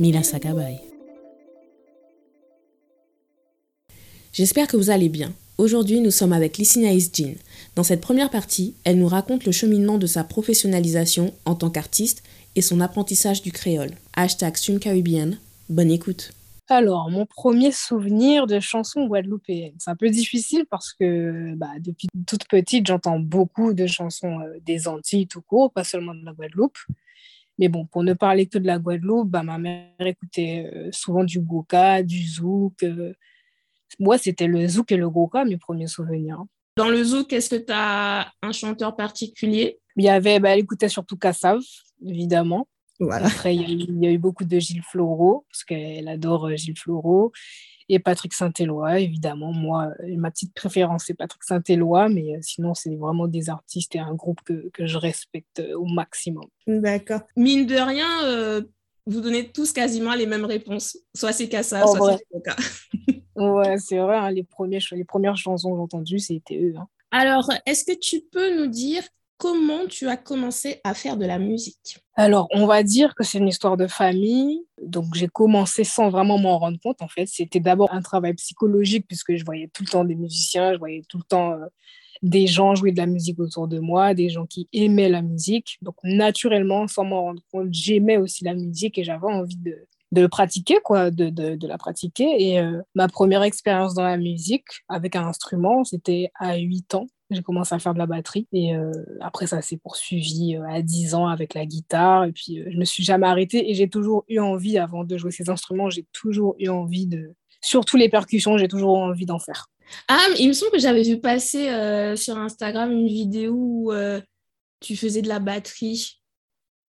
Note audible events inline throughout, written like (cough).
Mila J'espère que vous allez bien. Aujourd'hui, nous sommes avec Lissina Jean. Dans cette première partie, elle nous raconte le cheminement de sa professionnalisation en tant qu'artiste et son apprentissage du créole. Hashtag Caribbean. Bonne écoute. Alors, mon premier souvenir de chanson guadeloupéenne, c'est un peu difficile parce que bah, depuis toute petite, j'entends beaucoup de chansons euh, des Antilles tout court, pas seulement de la Guadeloupe. Mais bon, pour ne parler que de la Guadeloupe, bah, ma mère écoutait euh, souvent du goka, du zouk. Euh. Moi, c'était le zouk et le goka, mes premiers souvenirs. Dans le zouk, est-ce que tu as un chanteur particulier? Il y avait, bah, elle écoutait surtout Kassav, évidemment. Voilà. Après, il y, a eu, beaucoup de Gilles Floro, parce qu'elle adore euh, Gilles Floro et Patrick Saint-Éloi, évidemment. Moi, euh, ma petite préférence, c'est Patrick Saint-Éloi, mais euh, sinon, c'est vraiment des artistes et un groupe que, que je respecte euh, au maximum. D'accord. Mine de rien, vous donnez tous quasiment les mêmes réponses. Soit c'est Kassa, oh, soit c'est Coca. (laughs) (laughs) ouais, c'est vrai, hein, les, premiers, les premières chansons que j'ai entendues, c'était eux. Hein. Alors, est-ce que tu peux nous dire comment tu as commencé à faire de la musique? Alors, on va dire que c'est une histoire de famille. Donc, j'ai commencé sans vraiment m'en rendre compte. En fait, c'était d'abord un travail psychologique puisque je voyais tout le temps des musiciens, je voyais tout le temps euh, des gens jouer de la musique autour de moi, des gens qui aimaient la musique. Donc, naturellement, sans m'en rendre compte, j'aimais aussi la musique et j'avais envie de, de pratiquer, quoi, de, de, la pratiquer. Et euh, ma première expérience dans la musique avec un instrument, c'était à 8 ans. J'ai commencé à faire de la batterie et euh, après ça s'est poursuivi euh, à 10 ans avec la guitare et puis je me suis jamais arrêtée et j'ai toujours eu envie avant de jouer ces instruments, j'ai toujours eu envie de surtout les percussions, j'ai toujours envie d'en faire. Ah, il me semble que j'avais vu passer sur Instagram une vidéo où tu faisais de la batterie.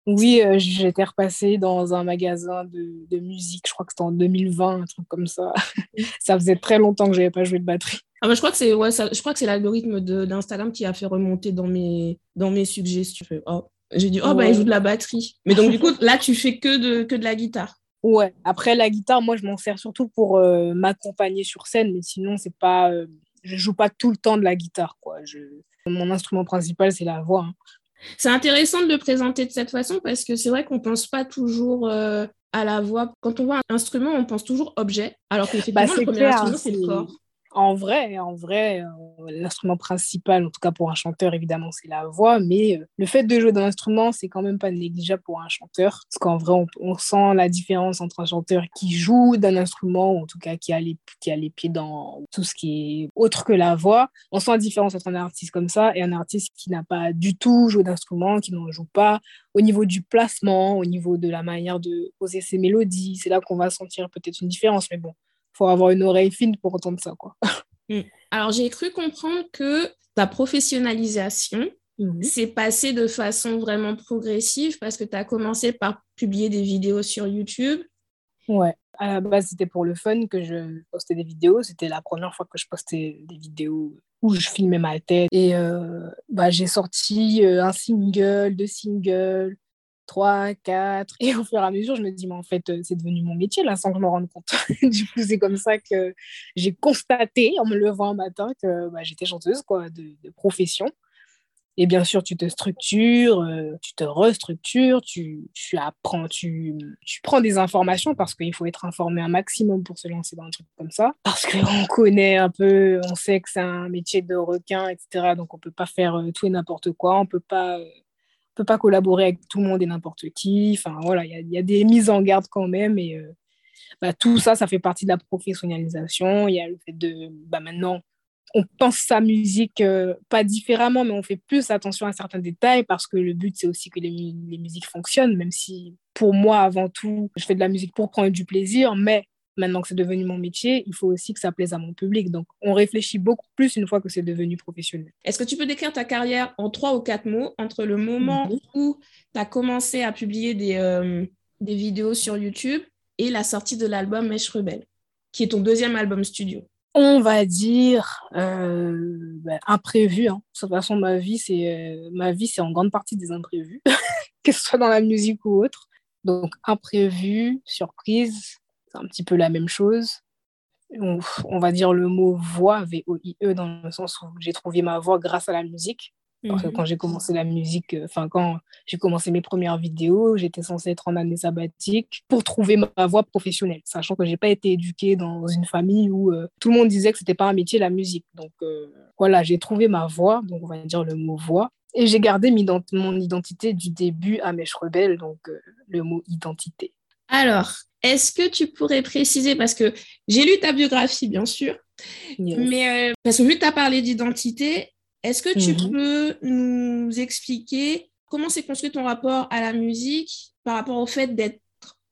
Oui, euh, j'étais repassée dans un magasin de, de musique, je crois que c'était en 2020, un truc comme ça. (laughs) ça faisait très longtemps que je n'avais pas joué de batterie. Ah bah, je crois que c'est ouais, je crois que c'est l'algorithme d'Instagram qui a fait remonter dans mes, dans mes suggestions. Oh. J'ai dit, oh, bah, il joue de la batterie. Mais donc, du coup, là, tu fais que de, que de la guitare. Ouais, après la guitare, moi, je m'en sers surtout pour euh, m'accompagner sur scène, mais sinon, c'est pas. Euh, je joue pas tout le temps de la guitare, quoi. Je... Mon instrument principal, c'est la voix. Hein. C'est intéressant de le présenter de cette façon parce que c'est vrai qu'on ne pense pas toujours euh, à la voix. Quand on voit un instrument, on pense toujours objet, alors que bah, le premier instrument, c'est le corps. En vrai, en vrai, euh, l'instrument principal, en tout cas pour un chanteur, évidemment, c'est la voix, mais euh, le fait de jouer d'un instrument, c'est quand même pas négligeable pour un chanteur, parce qu'en vrai, on, sent la différence entre un chanteur qui joue d'un instrument, ou en tout cas qui a, les, qui a les pieds dans tout ce qui est autre que la voix. On sent la différence entre un artiste comme ça et un artiste qui n'a pas du tout joué d'instrument, qui n'en joue pas, au niveau du placement, au niveau de la manière de poser ses mélodies. C'est là qu'on va sentir peut-être une différence, mais bon, faut avoir une oreille fine pour entendre ça. Quoi. Mm. Alors, j'ai cru comprendre que ta professionnalisation s'est passée de façon vraiment progressive parce que tu as commencé par publier des vidéos sur YouTube. Ouais, à la base, c'était pour le fun que je postais des vidéos. C'était la première fois que je postais des vidéos où je filmais ma tête. Et euh, bah, j'ai sorti euh, un single, deux singles, 3, 4. Et (laughs) au fur et à mesure, je me dis, mais en fait, euh, c'est devenu mon métier, là, sans que je me rende compte. (laughs) du coup, c'est comme ça que j'ai constaté, en me levant un matin, que bah, j'étais chanteuse quoi, de, profession. Et bien sûr, tu te structures, euh, tu te restructures, tu, tu apprends, tu, tu, prends des informations parce qu'il faut être informé un maximum pour se lancer dans un truc comme ça. Parce qu'on connaît un peu, on sait que c'est un métier de requin, etc. Donc, on peut pas faire euh, tout et n'importe quoi. On peut pas peut pas collaborer avec tout le monde et n'importe qui. Enfin, voilà, il y, a des mises en garde quand même. Et euh, bah, tout ça, ça fait partie de la professionnalisation. Il y a le fait de, bah, maintenant, on pense sa musique euh, pas différemment, mais on fait plus attention à certains détails parce que le but, c'est aussi que les, les musiques fonctionnent, même si pour moi, avant tout, je fais de la musique pour prendre du plaisir, mais maintenant que c'est devenu mon métier, il faut aussi que ça plaise à mon public. Donc, on réfléchit beaucoup plus une fois que c'est devenu professionnel. Est-ce que tu peux décrire ta carrière en trois ou quatre mots entre le moment mhm. où tu as commencé à publier des, euh, des vidéos sur YouTube et la sortie de l'album Mèche Rebelle, qui est ton deuxième album studio? On va dire euh, ben, imprévu. Hein. De toute façon, ma vie, c'est euh, ma vie, c'est en grande partie des imprévus, (laughs) que ce soit dans la musique ou autre. Donc imprévu, surprise, c'est un petit peu la même chose. On, on va dire le mot voix, V-O-I-E, dans le sens où j'ai trouvé ma voix grâce à la musique. Parce que mhm. quand j'ai commencé la musique, euh, enfin, quand j'ai commencé mes premières vidéos, j'étais censée être en année sabbatique pour trouver ma voie professionnelle, sachant que j'ai pas été éduquée dans une famille où euh, tout le monde disait que c'était pas un métier, la musique. Donc, euh, voilà, j'ai trouvé ma voie, donc on va dire le mot voix. Et j'ai gardé mon identité du début à Mèche Rebelle, donc le mot identité. Alors, est-ce que tu pourrais préciser, parce que j'ai lu ta biographie, bien sûr, mais parce que vu que tu as parlé d'identité, est-ce que tu mhm. peux nous expliquer comment s'est construit ton rapport à la musique par rapport au fait d'être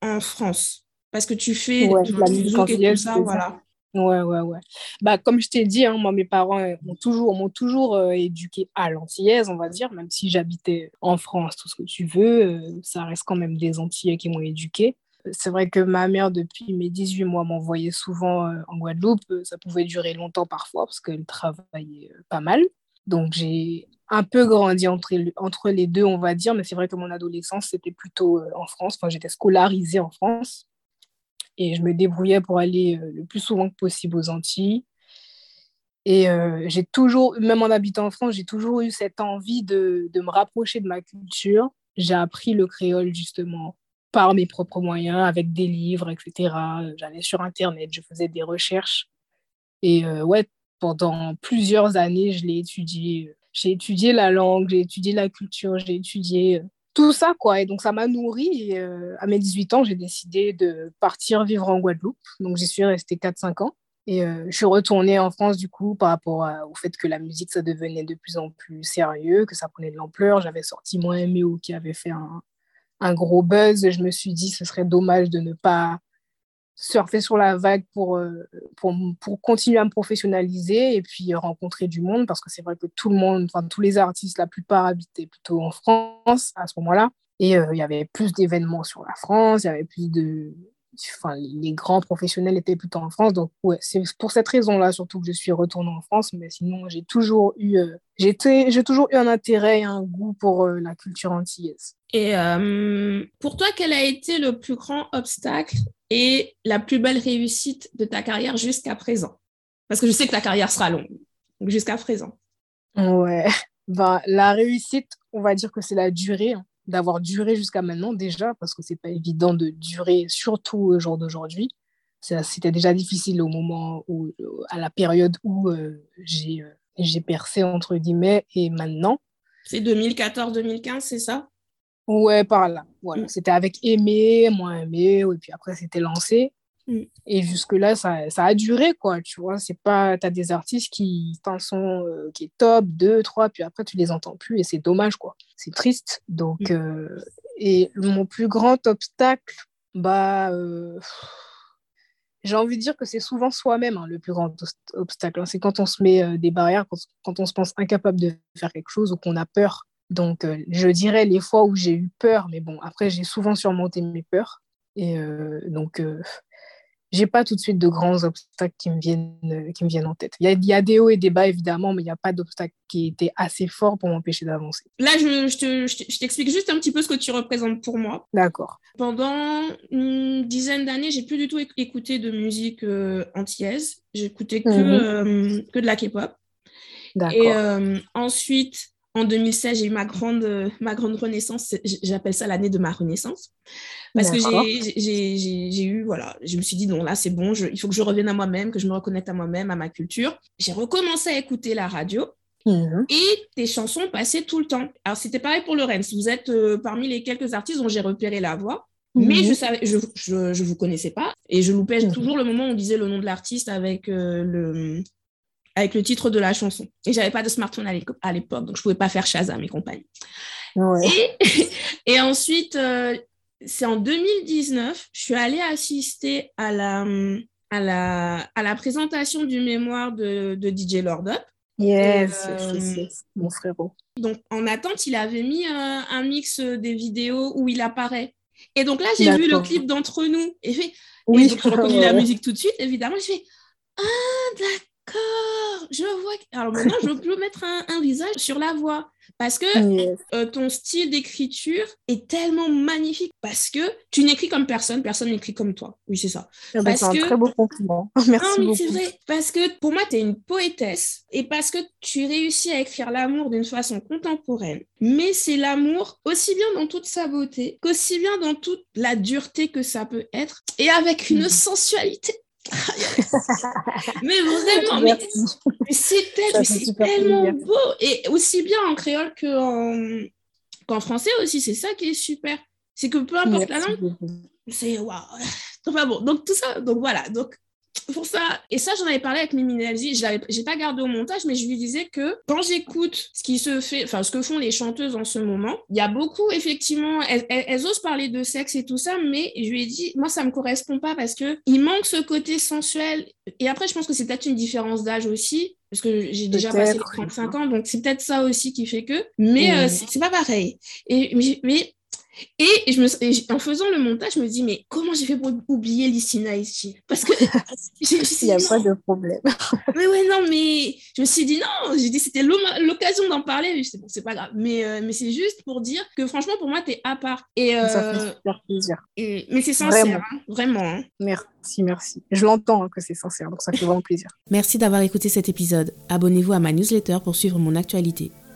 en France? Parce que tu fais de la musique et tout ça, voilà. Ouais, ouais, ouais. Bah, comme je t'ai dit, hein, moi, mes parents euh, m'ont toujours, m'ont toujours euh, éduqué à l'antillaise, on va dire, même si j'habitais en France, tout ce que tu veux, euh, ça reste quand même des Antillais qui m'ont éduqué. C'est vrai que ma mère, depuis mes 18 mois, m'envoyait souvent en Guadeloupe. Ça pouvait durer longtemps parfois parce qu'elle travaillait pas mal. Donc, j'ai un peu grandi entre, entre les deux, on va dire, mais c'est vrai que mon adolescence, c'était plutôt euh, en France. Enfin, j'étais scolarisée en France et je me débrouillais pour aller euh, le plus souvent que possible aux Antilles. Et euh, j'ai toujours, même en habitant en France, j'ai toujours eu cette envie de, de me rapprocher de ma culture. J'ai appris le créole justement par mes propres moyens, avec des livres, etc. J'allais sur Internet, je faisais des recherches. Et ouais, pendant plusieurs années, je l'ai étudié. J'ai étudié la langue, j'ai étudié la culture, j'ai étudié euh, tout ça, quoi. Et donc, ça m'a nourri. Et euh, à mes 18 ans, j'ai décidé de partir vivre en Guadeloupe. Donc, j'y suis restée 4-5 ans. Et euh, je suis retournée en France, du coup, par rapport au fait que la musique, ça devenait de plus en plus sérieux, que ça prenait de l'ampleur. J'avais sorti Moi Aimé qui avait fait un, un gros buzz. Je me suis dit, ce serait dommage de ne pas surfer sur la vague pour, euh, pour, continuer à me professionnaliser et puis rencontrer du monde parce que c'est vrai que tout le monde, enfin tous les artistes, la plupart habitaient plutôt en France à ce moment-là. Et euh, il y avait plus d'événements sur la France, il y avait plus de, enfin, les grands professionnels étaient plutôt en France. Donc, ouais, c'est pour cette raison-là surtout que je suis retournée en France. Mais sinon, j'ai toujours eu, euh, j'ai toujours eu un intérêt et un goût pour euh, la culture antillaise. Et euh, pour toi, quel a été le plus grand obstacle et la plus belle réussite de ta carrière jusqu'à présent? Parce que je sais que ta carrière sera longue, jusqu'à présent. Ouais, (laughs) bah, la réussite, on va dire que c'est la durée. Hein d'avoir duré jusqu'à maintenant déjà, parce que c'est pas évident de durer, surtout au jour d'aujourd'hui. C'était déjà difficile au moment où, à la période où euh, j'ai euh, j'ai percé, entre guillemets, et maintenant. C'est 2014-2015, c'est ça? Ouais, par là. Voilà. Mm. C'était avec Aimé, moins Aimé, et puis après, c'était lancé. Mm. Et jusque-là, ça, ça, a duré, quoi, tu vois. C'est pas... Tu as des artistes qui t'en sont... Euh, qui est top, deux, trois, puis après, tu les entends plus, et c'est dommage, quoi. C'est triste. Donc, mm. euh, et mon plus grand obstacle, bah... Euh, j'ai envie de dire que c'est souvent soi-même hein, le plus grand obstacle. Hein. C'est quand on se met des barrières, quand, quand, on se pense incapable de faire quelque chose ou qu'on a peur. Donc, je dirais les fois où j'ai eu peur, mais bon, après, j'ai souvent surmonté mes peurs. Et donc, j'ai pas tout de suite de grands obstacles qui me viennent, euh, qui me viennent en tête. Il y a, y a, des hauts et des bas, évidemment, mais il n'y a pas d'obstacle qui était assez fort pour m'empêcher d'avancer. Là, je, je t'explique juste un petit peu ce que tu représentes pour moi. D'accord. Pendant une dizaine d'années, j'ai plus du tout écouté de musique euh, antillaise. J'écoutais que, mhm. euh, que de la K-pop. D'accord. Et euh, ensuite, en 2016, j'ai eu ma grande, ma grande renaissance. J'appelle ça l'année de ma renaissance. Parce que j'ai eu, voilà, je me suis dit, non, là, c'est bon, il faut que je revienne à moi-même, que je me reconnecte à moi-même, à ma culture. J'ai recommencé à écouter la radio. Mhm. Et tes chansons passaient tout le temps. Alors, c'était pareil pour le Rennes. Vous êtes euh, parmi les quelques artistes dont j'ai repéré la voix. Mais mhm. je savais, je, je, je, vous connaissais pas et je loupais mhm. toujours le moment où on disait le nom de l'artiste avec euh, le avec le titre de la chanson. Et j'avais pas de smartphone à l'époque, donc je pouvais pas faire Shazam et compagnie. Et, (laughs) et, ensuite, euh, c'est en 2019, je suis allée assister à la, à la, à la présentation du mémoire de, de DJ Lord Up. Yes, euh, mon frérot. Donc, en attente, il avait mis un, un, mix des vidéos où il apparaît. Et donc là, j'ai vu le clip d'entre nous. Et, fait, oui. et donc, j'ai reconnu (laughs) la musique tout de suite, évidemment. Je fais Ah, d'accord. Je vois. Alors maintenant, je (laughs) peux mettre un, un visage sur la voix. Parce que euh, ton style d'écriture est tellement magnifique parce que tu n'écris comme personne, personne n'écrit comme toi. Oui, c'est ça. Ah bah, c'est un très beau compliment. (laughs) Merci non, mais c'est vrai. Parce que pour moi, tu es une poétesse et parce que tu réussis à écrire l'amour d'une façon contemporaine. Mais c'est l'amour aussi bien dans toute sa beauté qu'aussi bien dans toute la dureté que ça peut être et avec une mhm. sensualité (laughs) mais vraiment, mais, c'est tellement beau. Et aussi bien en créole qu'en qu'en français aussi, c'est ça qui est super. C'est que peu importe la langue, c'est waouh. Enfin bon, donc tout ça, donc voilà. Donc pour ça, et ça, j'en avais parlé avec Mimi Nelzi, je n'ai pas gardé au montage, mais je lui disais que quand j'écoute ce qui se fait, enfin, ce que font les chanteuses en ce moment, il y a beaucoup, effectivement, elles, osent parler de sexe et tout ça, mais je lui ai dit, moi, ça me correspond pas parce que il manque ce côté sensuel. Et après, je pense que c'est peut-être une différence d'âge aussi, parce que j'ai déjà passé les 35 ans, donc c'est peut-être ça aussi qui fait que, mais euh, c'est pas pareil. Et, mais et, je me, en faisant le montage, je me dis, mais comment j'ai fait pour oublier Lissina ici? Parce que. (laughs) Il n'y a pas de problème. (laughs) mais ouais, non, mais je me suis dit, non, j'ai dit, c'était l'occasion d'en parler. C'est bon, c'est pas grave. Mais, euh, mais c'est juste pour dire que franchement, pour moi, tu es à part. Et, Ça fait euh, super plaisir. mais c'est sincère, vraiment. Hein, hein. Merci, merci. Je l'entends hein, que c'est sincère, donc ça fait vraiment plaisir. Merci d'avoir écouté cet épisode. Abonnez-vous à ma newsletter pour suivre mon actualité.